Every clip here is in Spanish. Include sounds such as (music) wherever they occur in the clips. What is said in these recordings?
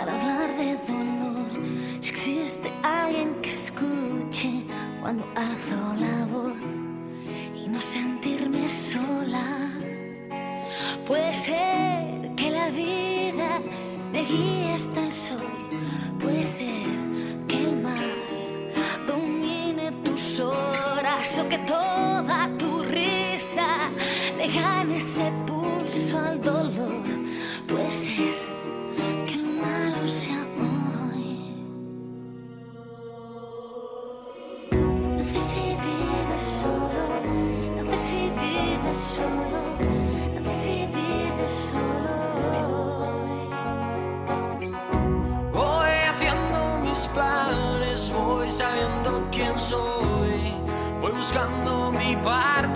para hablar de dolor. Si existe alguien que escuche cuando alzo la voz y no sentirme sola, puede ser que la vida me guíe hasta el sol, puede ser que el mar domine tus horas o que toda tu risa le gane ese pulso al dolor, puede ser solo, no sé si vives solo, no sé si vives solo. Voy haciendo mis planes, voy sabiendo quién soy, voy buscando mi parte,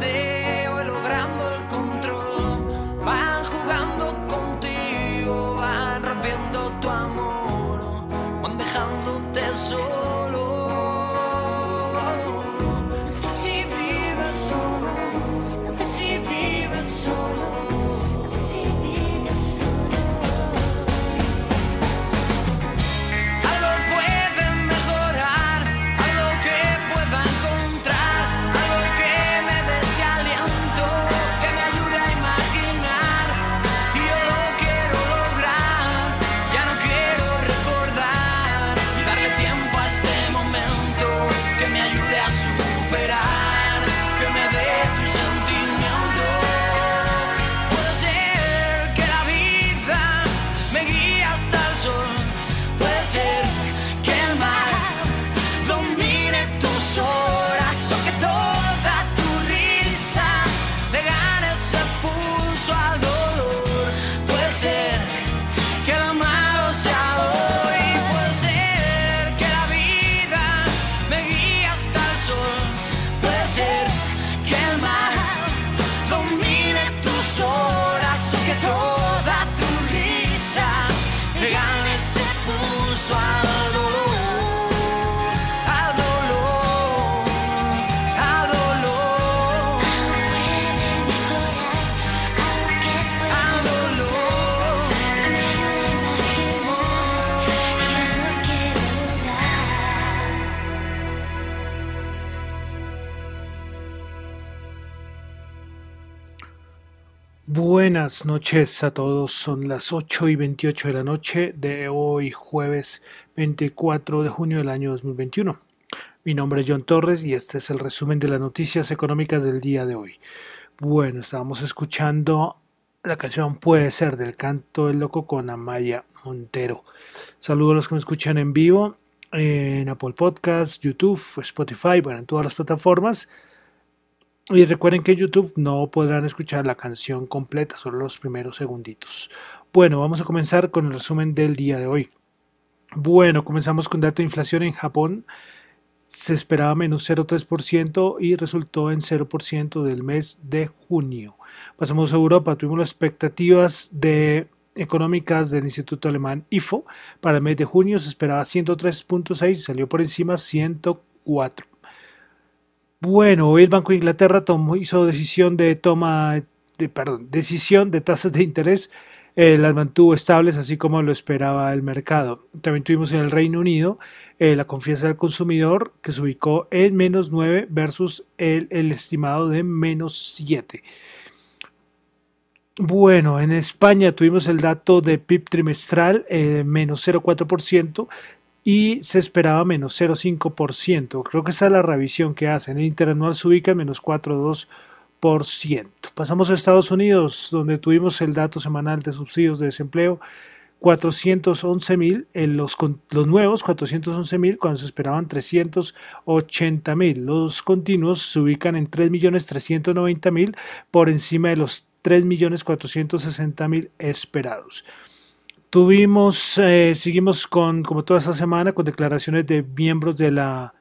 Buenas noches a todos, son las 8 y 28 de la noche de hoy jueves 24 de junio del año 2021. Mi nombre es John Torres y este es el resumen de las noticias económicas del día de hoy. Bueno, estábamos escuchando la canción Puede ser del canto del loco con Amaya Montero. Saludos a los que me escuchan en vivo en Apple Podcasts, YouTube, Spotify, bueno, en todas las plataformas. Y recuerden que YouTube no podrán escuchar la canción completa, solo los primeros segunditos. Bueno, vamos a comenzar con el resumen del día de hoy. Bueno, comenzamos con dato de inflación en Japón. Se esperaba menos 0,3% y resultó en 0% del mes de junio. Pasamos a Europa. Tuvimos las expectativas de económicas del Instituto Alemán IFO. Para el mes de junio se esperaba 103.6 y salió por encima 104. Bueno, hoy el Banco de Inglaterra tomó, hizo decisión de toma, de, perdón, decisión de tasas de interés, eh, las mantuvo estables así como lo esperaba el mercado. También tuvimos en el Reino Unido eh, la confianza del consumidor que se ubicó en menos 9 versus el, estimado de menos 7. Bueno, en España tuvimos el dato de PIB trimestral eh, menos 0,4% y se esperaba menos 0,5%. Creo que esa es la revisión que hacen. El interanual se ubica en menos 4,2%. Pasamos a Estados Unidos, donde tuvimos el dato semanal de subsidios de desempleo. 411 mil, los, los nuevos 411 mil cuando se esperaban 380 mil. Los continuos se ubican en 3 millones 390 mil por encima de los 3 millones 460 mil esperados. Tuvimos, eh, seguimos con, como toda esta semana, con declaraciones de miembros de la,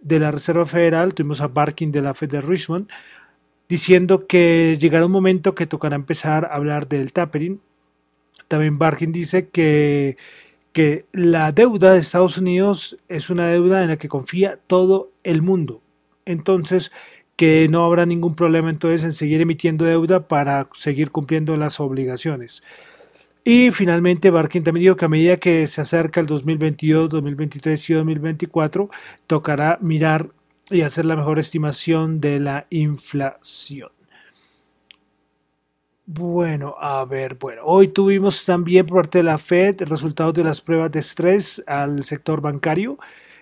de la Reserva Federal. Tuvimos a Barkin de la Fed de Richmond diciendo que llegará un momento que tocará empezar a hablar del tapering. También Barkin dice que, que la deuda de Estados Unidos es una deuda en la que confía todo el mundo. Entonces, que no habrá ningún problema entonces en seguir emitiendo deuda para seguir cumpliendo las obligaciones. Y finalmente, Barkin también dijo que a medida que se acerca el 2022, 2023 y 2024, tocará mirar y hacer la mejor estimación de la inflación. Bueno, a ver, bueno, hoy tuvimos también por parte de la Fed resultados de las pruebas de estrés al sector bancario.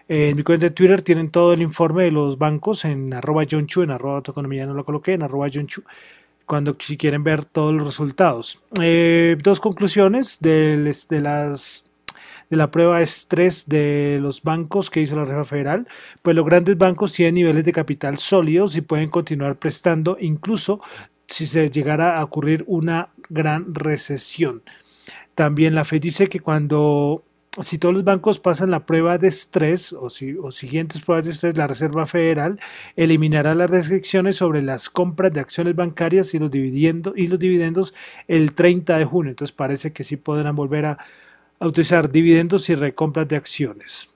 En mi cuenta de Twitter tienen todo el informe de los bancos en arroba John en arroba autoeconomía no lo coloqué, en arroba John cuando si quieren ver todos los resultados. Eh, dos conclusiones de, las de la prueba estrés de los bancos que hizo la Reserva Federal, pues los grandes bancos tienen niveles de capital sólidos y pueden continuar prestando incluso si se llegara a ocurrir una gran recesión. También la Fed dice que cuando si todos los bancos pasan la prueba de estrés o, si, o siguientes pruebas de estrés, la Reserva Federal eliminará las restricciones sobre las compras de acciones bancarias y los, dividendos, el 30 de junio. Entonces parece que sí podrán volver a, a utilizar dividendos y recompras de acciones.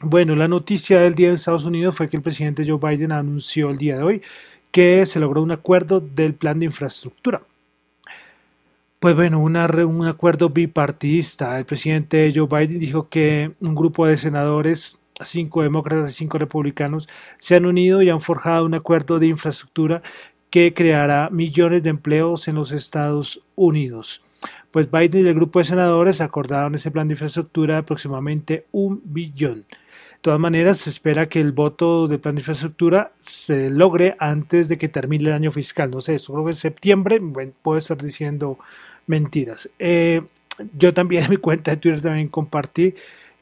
Bueno, la noticia del día en Estados Unidos fue que el presidente Joe Biden anunció el día de hoy que se logró un acuerdo del plan de infraestructura. Pues bueno, un acuerdo bipartidista. El presidente Joe Biden dijo que un grupo de senadores, cinco demócratas y cinco republicanos, se han unido y han forjado un acuerdo de infraestructura que creará millones de empleos en los Estados Unidos. Pues Biden y el grupo de senadores acordaron ese plan de infraestructura de aproximadamente un billón. De todas maneras, se espera que el voto del plan de infraestructura se logre antes de que termine el año fiscal. No sé, en septiembre, bueno, puedo estar diciendo mentiras. Eh, yo también en mi cuenta de Twitter también compartí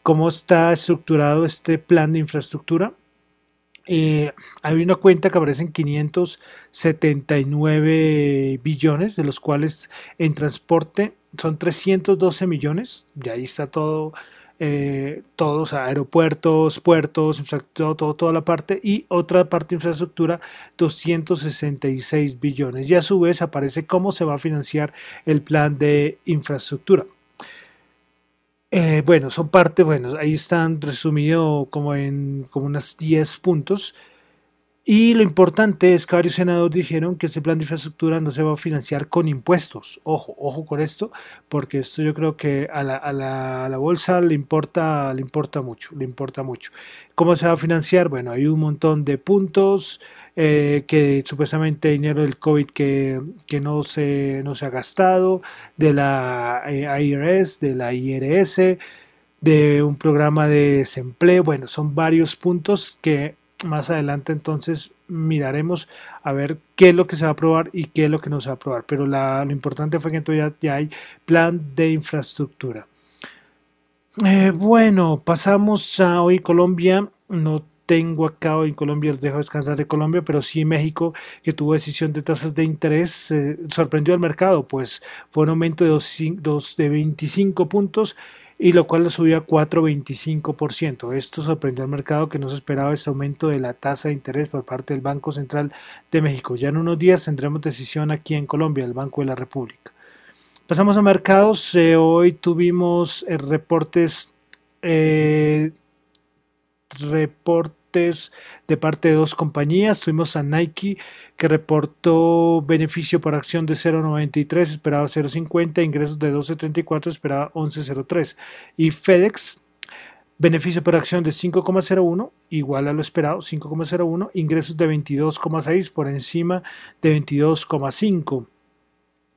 cómo está estructurado este plan de infraestructura. Eh, hay una cuenta que aparece en 579 billones, de los cuales en transporte son 312 millones, y ahí está todo eh, todos, aeropuertos, puertos, todo, toda la parte, y otra parte de infraestructura, 266 billones. Y a su vez aparece cómo se va a financiar el plan de infraestructura. Eh, bueno, son parte, bueno, ahí están resumidos como en como unas 10 puntos. Y lo importante es que varios senadores dijeron que ese plan de infraestructura no se va a financiar con impuestos. Ojo, ojo con esto, porque esto yo creo que a la, a la, a la bolsa le importa, le importa mucho, le importa mucho. ¿Cómo se va a financiar? Bueno, hay un montón de puntos, eh, que supuestamente dinero del COVID que, que, no, se, no se ha gastado, de la eh, IRS, de la IRS, de un programa de desempleo. Bueno, son varios puntos que más adelante entonces miraremos a ver qué es lo que se va a aprobar y qué es lo que no se va a aprobar. Pero lo importante fue que entonces ya, hay plan de infraestructura. Eh, bueno, pasamos a hoy Colombia. No tengo acá hoy en Colombia, los dejo descansar de Colombia, pero sí México, que tuvo decisión de tasas de interés, sorprendió al mercado, pues fue un aumento de, dos, de 25 puntos y lo cual lo subió a 4,25%. Esto sorprendió al mercado que no se esperaba ese aumento de la tasa de interés por parte del Banco Central de México. Ya en unos días tendremos decisión aquí en Colombia, el Banco de la República. Pasamos a mercados. Eh, hoy tuvimos eh, reportes eh, reportes de parte de dos compañías. Tuvimos a Nike que reportó beneficio por acción de 0.93, esperaba 0.50, ingresos de 12.34, esperaba 11.03. Y FedEx, beneficio por acción de 5.01, igual a lo esperado, 5.01, ingresos de 22.6 por encima de 22.5.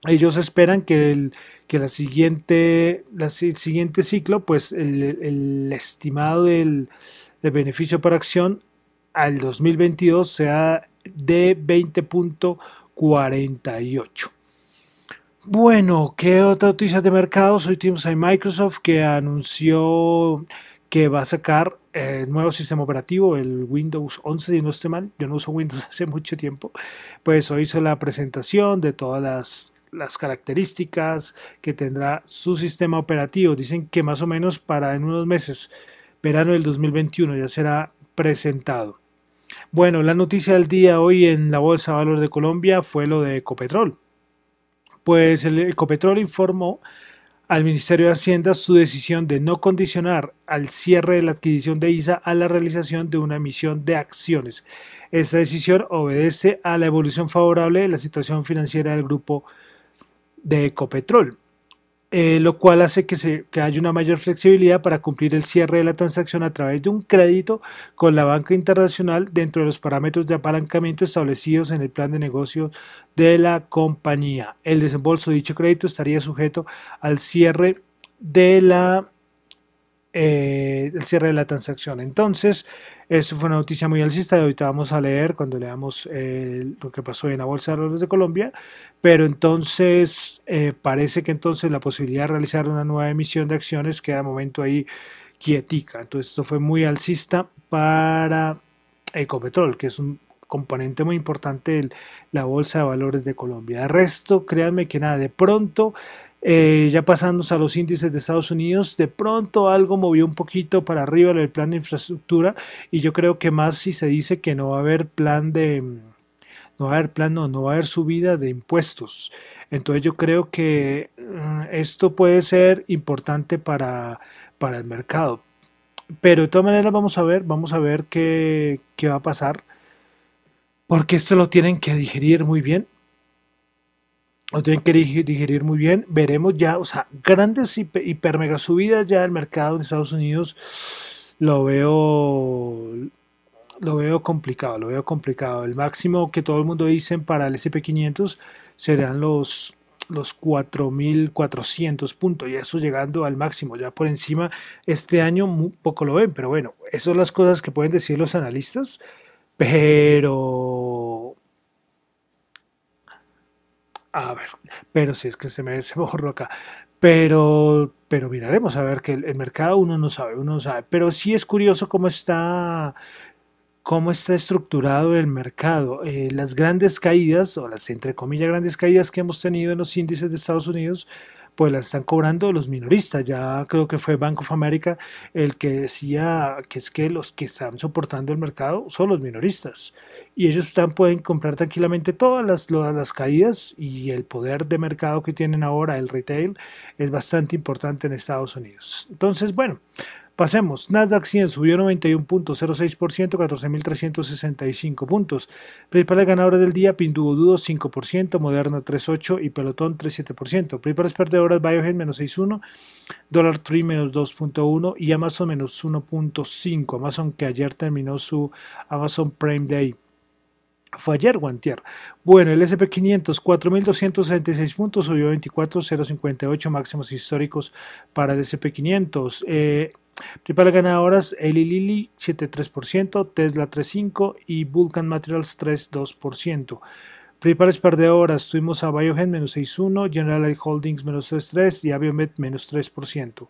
Ellos esperan que el, que la siguiente, el siguiente ciclo, pues el, el estimado del, de beneficio por acción al 2022 sea de 20.48. Bueno, ¿qué otra noticia de mercados? Hoy tuvimos a Microsoft que anunció que va a sacar el nuevo sistema operativo, el Windows 11, si no esté mal. Yo no uso Windows (laughs) hace mucho tiempo. Pues hoy hizo la presentación de todas las características que tendrá su sistema operativo. Dicen que más o menos para en unos meses verano del 2021 ya será presentado. Bueno, la noticia del día hoy en la Bolsa de Valores de Colombia fue lo de Ecopetrol. Pues el Ecopetrol informó al Ministerio de Hacienda su decisión de no condicionar al cierre de la adquisición de ISA a la realización de una emisión de acciones. Esta decisión obedece a la evolución favorable de la situación financiera del grupo de Ecopetrol. Eh, lo cual hace que, se, que haya una mayor flexibilidad para cumplir el cierre de la transacción a través de un crédito con la banca internacional dentro de los parámetros de apalancamiento establecidos en el plan de negocio de la compañía. El desembolso de dicho crédito estaría sujeto al cierre de la eh, el cierre de la transacción. Entonces, esto fue una noticia muy alcista. Ahorita vamos a leer cuando leamos eh, lo que pasó en la Bolsa de Valores de Colombia. Pero entonces eh, parece que entonces la posibilidad de realizar una nueva emisión de acciones queda de momento ahí quietica. Entonces, esto fue muy alcista para Ecopetrol, que es un componente muy importante de la Bolsa de Valores de Colombia. De resto, créanme que nada, de pronto eh, ya pasándose a los índices de Estados Unidos, de pronto algo movió un poquito para arriba el plan de infraestructura y yo creo que más si se dice que no va a haber plan de no va a haber plan, no, no va a haber subida de impuestos. Entonces yo creo que mm, esto puede ser importante para, para el mercado. Pero de todas maneras vamos a ver, vamos a ver qué, qué va a pasar. Porque esto lo tienen que digerir muy bien lo tienen que digerir muy bien. Veremos ya, o sea, grandes hiper mega subidas ya del mercado en Estados Unidos. Lo veo, lo veo complicado, lo veo complicado. El máximo que todo el mundo dice para el SP500 serán los los 4.400 puntos y eso llegando al máximo ya por encima este año muy poco lo ven pero bueno esas son las cosas que pueden decir los analistas pero a ver, pero si es que se me, (laughs) se borró acá. Pero, pero miraremos a ver que el, mercado uno no sabe, uno no sabe. Pero sí es curioso cómo está, cómo está estructurado el mercado. Eh, las grandes caídas, o las entre comillas grandes caídas que hemos tenido en los índices de Estados Unidos, pues las están cobrando los minoristas. Ya creo que fue Bank of America el que decía que es que los que están soportando el mercado son los minoristas. Y ellos están, pueden comprar tranquilamente todas las, las caídas y el poder de mercado que tienen ahora, el retail, es bastante importante en Estados Unidos. Entonces, bueno, Pasemos, Nasdaq 100 subió 91.06%, 14.365 puntos. Principales ganadores del día, Pinduoduo 5%, Moderna 3.8% y Pelotón 3.7%. Principales perdedoras, Biogen menos 6.1%, Dollar Tree menos 2.1% y Amazon menos 1.5%. Amazon que ayer terminó su Amazon Prime Day. Fue ayer o Bueno, el SP500, 4.266 puntos, subió 24.058 máximos históricos para el SP500. Eh, Principales ganadoras, Eli Lilly 7,3%, Tesla 3,5% y Vulcan Materials 3,2%. Principales perdedoras, tuvimos a Biogen menos 6,1%, General Holdings menos 3,3% y Aviomed menos 3%.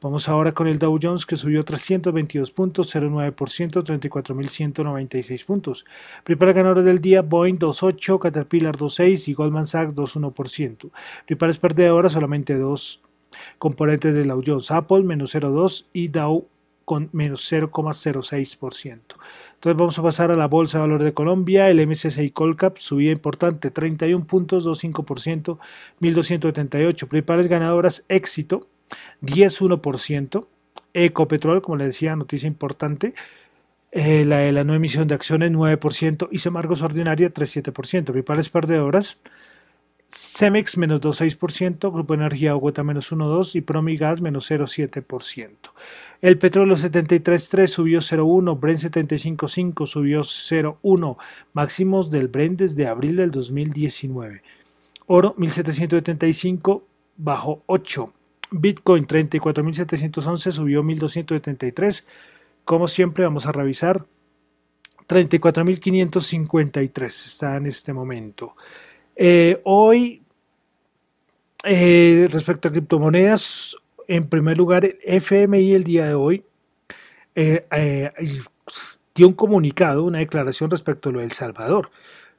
Vamos ahora con el Dow Jones que subió 322 puntos, 0,9%, 34.196 puntos. Principales ganadores del día, Boeing 2,8%, Caterpillar 2,6% y Goldman Sachs 2,1%. Principales perdedoras, solamente dos Componentes de Dow Jones, Apple menos 0,2 y Dow con menos 0,06%. Entonces vamos a pasar a la Bolsa de Valores de Colombia. El MSCI Colcap subía importante, 31 puntos, 2,5%, 1.278. Principales ganadoras, éxito, 10,1%. Ecopetrol, como le decía, noticia importante. Eh, la de la no emisión de acciones, 9%. Y Semargos Ordinaria, 3,7%. Principales perdedoras, Cemex menos 2,6%, Grupo Energía Bogotá menos 1,2% y Promigas menos 0,7%. El petróleo 73,3 subió 0,1, Brent 75,5 subió 0,1, máximos del Brent desde abril del 2019. Oro 1775 bajó 8. Bitcoin 34.711 subió 1.273. Como siempre vamos a revisar 34.553 está en este momento. Eh, hoy, eh, respecto a criptomonedas, en primer lugar, el FMI el día de hoy eh, dio un comunicado, una declaración respecto a lo de El Salvador.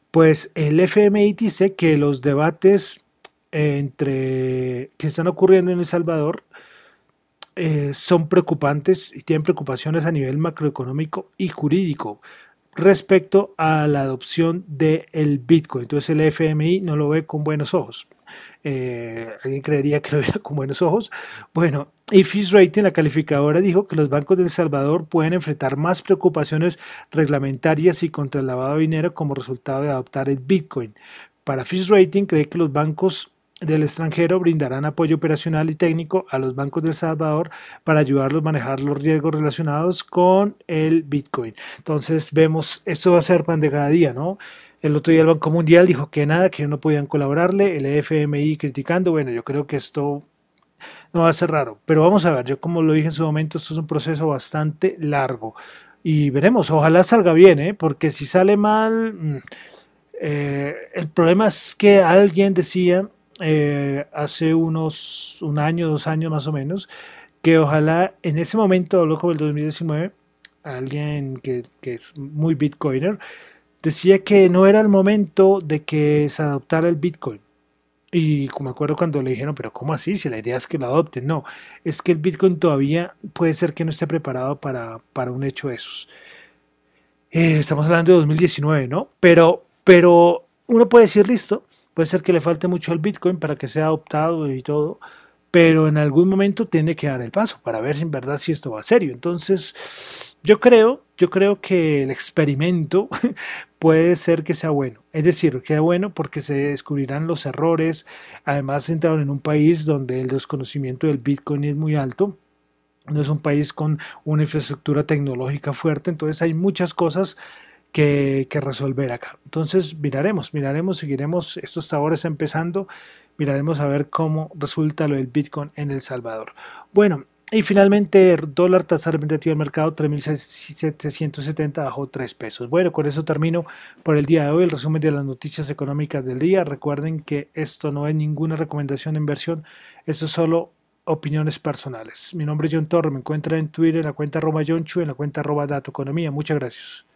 Pues el FMI dice que los debates entre que están ocurriendo en El Salvador son preocupantes y tienen preocupaciones a nivel macroeconómico y jurídico respecto a la adopción del Bitcoin. Entonces el FMI no lo ve con buenos ojos. Eh, alguien creería que lo veía con buenos ojos. Bueno, y Fitch Rating, la calificadora, dijo que los bancos de El Salvador pueden enfrentar más preocupaciones reglamentarias y contra el lavado de dinero como resultado de adoptar el Bitcoin. Para Fitch Rating cree que los bancos del extranjero brindarán apoyo operacional y técnico a los bancos de El Salvador para ayudarlos a manejar los riesgos relacionados con el Bitcoin. Entonces vemos, esto va a ser pan de cada día, ¿no? El otro día el Banco Mundial dijo que nada, que no podían colaborarle, el FMI criticando, bueno, yo creo que esto no va a ser raro, pero vamos a ver, yo como lo dije en su momento, esto es un proceso bastante largo y veremos, ojalá salga bien, ¿eh? porque si sale mal, mm, eh, el problema es que alguien decía eh, hace unos un año, dos años más o menos, que ojalá en ese momento, hablo como el 2019, alguien que, que es muy bitcoiner, decía que no era el momento de que se adoptara el bitcoin y como me acuerdo cuando le dijeron, pero ¿cómo así? Si la idea es que lo adopten. No, es que el Bitcoin todavía puede ser que no esté preparado para, para un hecho de esos. Eh, estamos hablando de 2019, ¿no? Pero, pero uno puede decir, listo, puede ser que le falte mucho al Bitcoin para que sea adoptado y todo, pero en algún momento tiene que dar el paso para ver si en verdad si esto va a serio. Entonces, yo creo, yo creo que el experimento (laughs) puede ser que sea bueno. Es decir, que sea bueno porque se descubrirán los errores. Además, entraron en un país donde el desconocimiento del Bitcoin es muy alto. No es un país con una infraestructura tecnológica fuerte, entonces hay muchas cosas que, resolver acá. Entonces, miraremos, miraremos, seguiremos. Esto hasta empezando miraremos a ver cómo resulta lo del Bitcoin en El Salvador. Bueno, y finalmente, dólar tasa representativa del mercado 3.770 bajó 3 pesos. Bueno, con eso termino por el día de hoy el resumen de las noticias económicas del día. Recuerden que esto no es ninguna recomendación de inversión, esto es solo opiniones personales. Mi nombre es John Torre, me encuentra en Twitter en la cuenta arroba John en la cuenta arroba Dato Economía. Muchas gracias.